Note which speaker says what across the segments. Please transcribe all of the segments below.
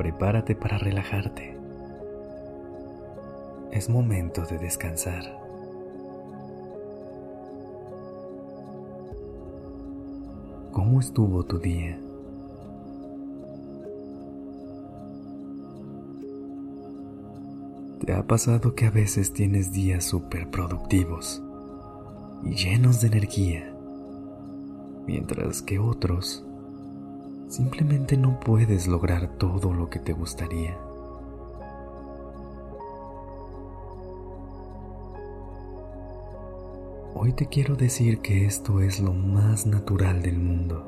Speaker 1: Prepárate para relajarte. Es momento de descansar. ¿Cómo estuvo tu día? ¿Te ha pasado que a veces tienes días súper productivos y llenos de energía, mientras que otros simplemente no puedes lograr todo lo que te gustaría. Hoy te quiero decir que esto es lo más natural del mundo,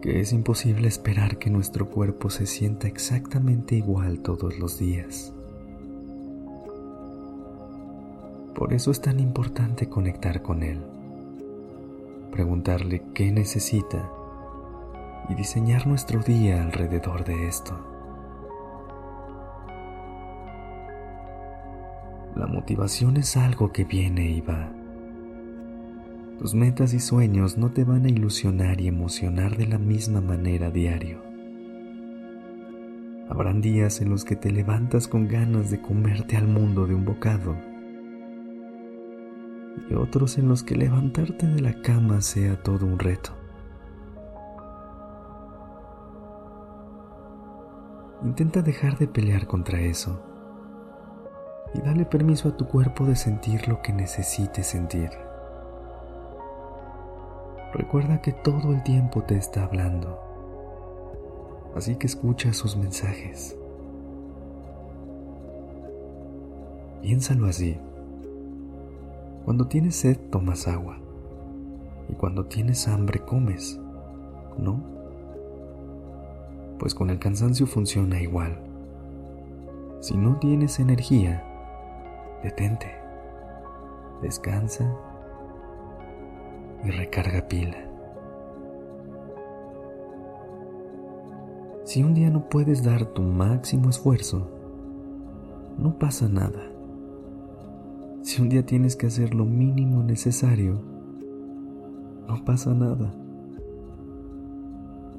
Speaker 1: que es imposible esperar que nuestro cuerpo se sienta exactamente igual todos los días. Por eso es tan importante conectar con él, preguntarle qué necesita y diseñar nuestro día alrededor de esto. La motivación es algo que viene y va. Tus metas y sueños no te van a ilusionar y emocionar de la misma manera diario. Habrán días en los que te levantas con ganas de comerte al mundo de un bocado y otros en los que levantarte de la cama sea todo un reto. Intenta dejar de pelear contra eso y dale permiso a tu cuerpo de sentir lo que necesite sentir. Recuerda que todo el tiempo te está hablando, así que escucha sus mensajes. Piénsalo así. Cuando tienes sed tomas agua y cuando tienes hambre comes, ¿no? Pues con el cansancio funciona igual. Si no tienes energía, detente, descansa y recarga pila. Si un día no puedes dar tu máximo esfuerzo, no pasa nada. Si un día tienes que hacer lo mínimo necesario, no pasa nada.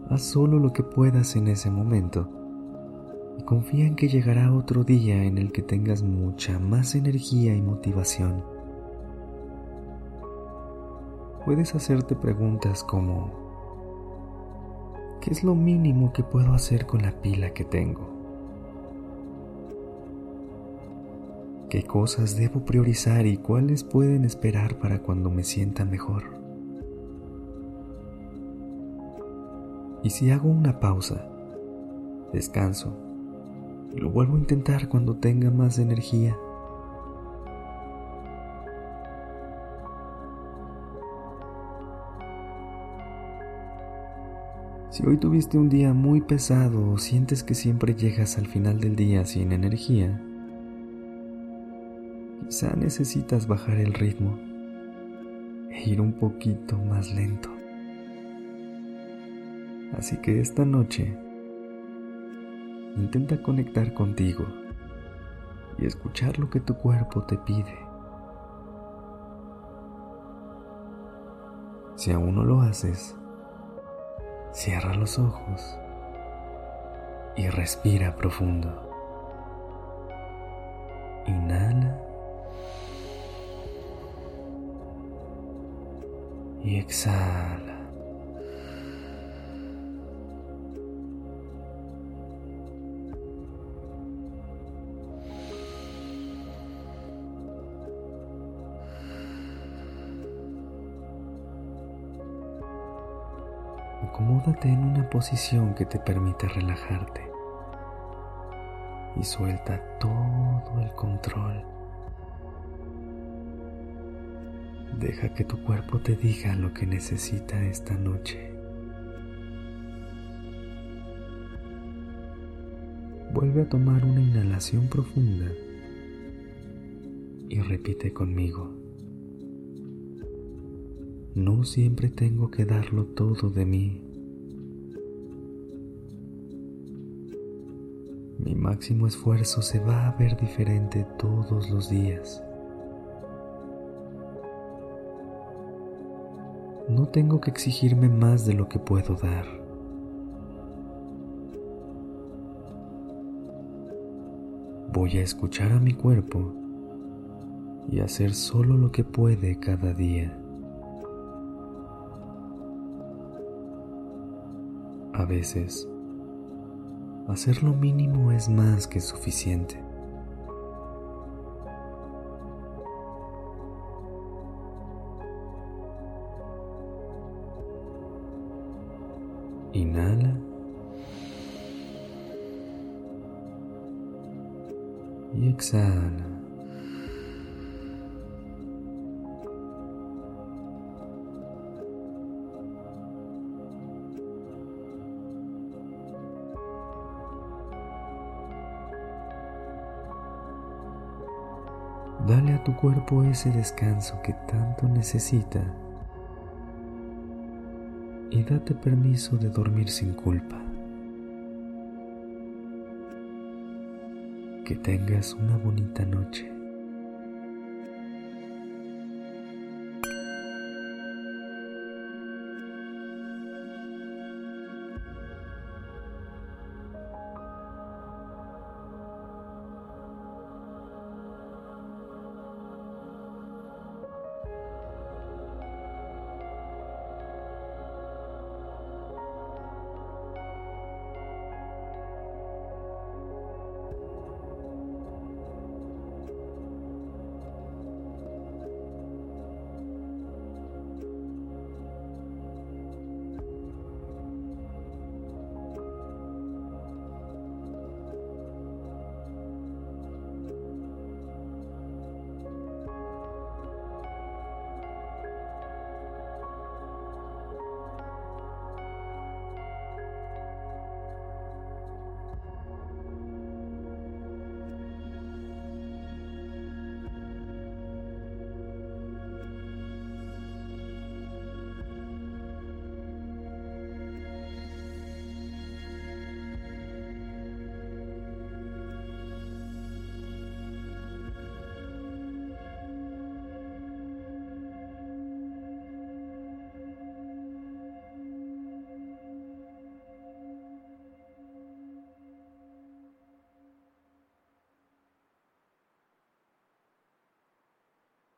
Speaker 1: Haz solo lo que puedas en ese momento y confía en que llegará otro día en el que tengas mucha más energía y motivación. Puedes hacerte preguntas como, ¿qué es lo mínimo que puedo hacer con la pila que tengo? ¿Qué cosas debo priorizar y cuáles pueden esperar para cuando me sienta mejor? Y si hago una pausa, descanso y lo vuelvo a intentar cuando tenga más energía. Si hoy tuviste un día muy pesado o sientes que siempre llegas al final del día sin energía, quizá necesitas bajar el ritmo e ir un poquito más lento. Así que esta noche intenta conectar contigo y escuchar lo que tu cuerpo te pide. Si aún no lo haces, cierra los ojos y respira profundo. Inhala y exhala. Acomódate en una posición que te permita relajarte y suelta todo el control. Deja que tu cuerpo te diga lo que necesita esta noche. vuelve a tomar una inhalación profunda y repite conmigo. No siempre tengo que darlo todo de mí. Mi máximo esfuerzo se va a ver diferente todos los días. No tengo que exigirme más de lo que puedo dar. Voy a escuchar a mi cuerpo y hacer solo lo que puede cada día. A veces, hacer lo mínimo es más que suficiente. Inhala. Y exhala. Dale a tu cuerpo ese descanso que tanto necesita y date permiso de dormir sin culpa. Que tengas una bonita noche.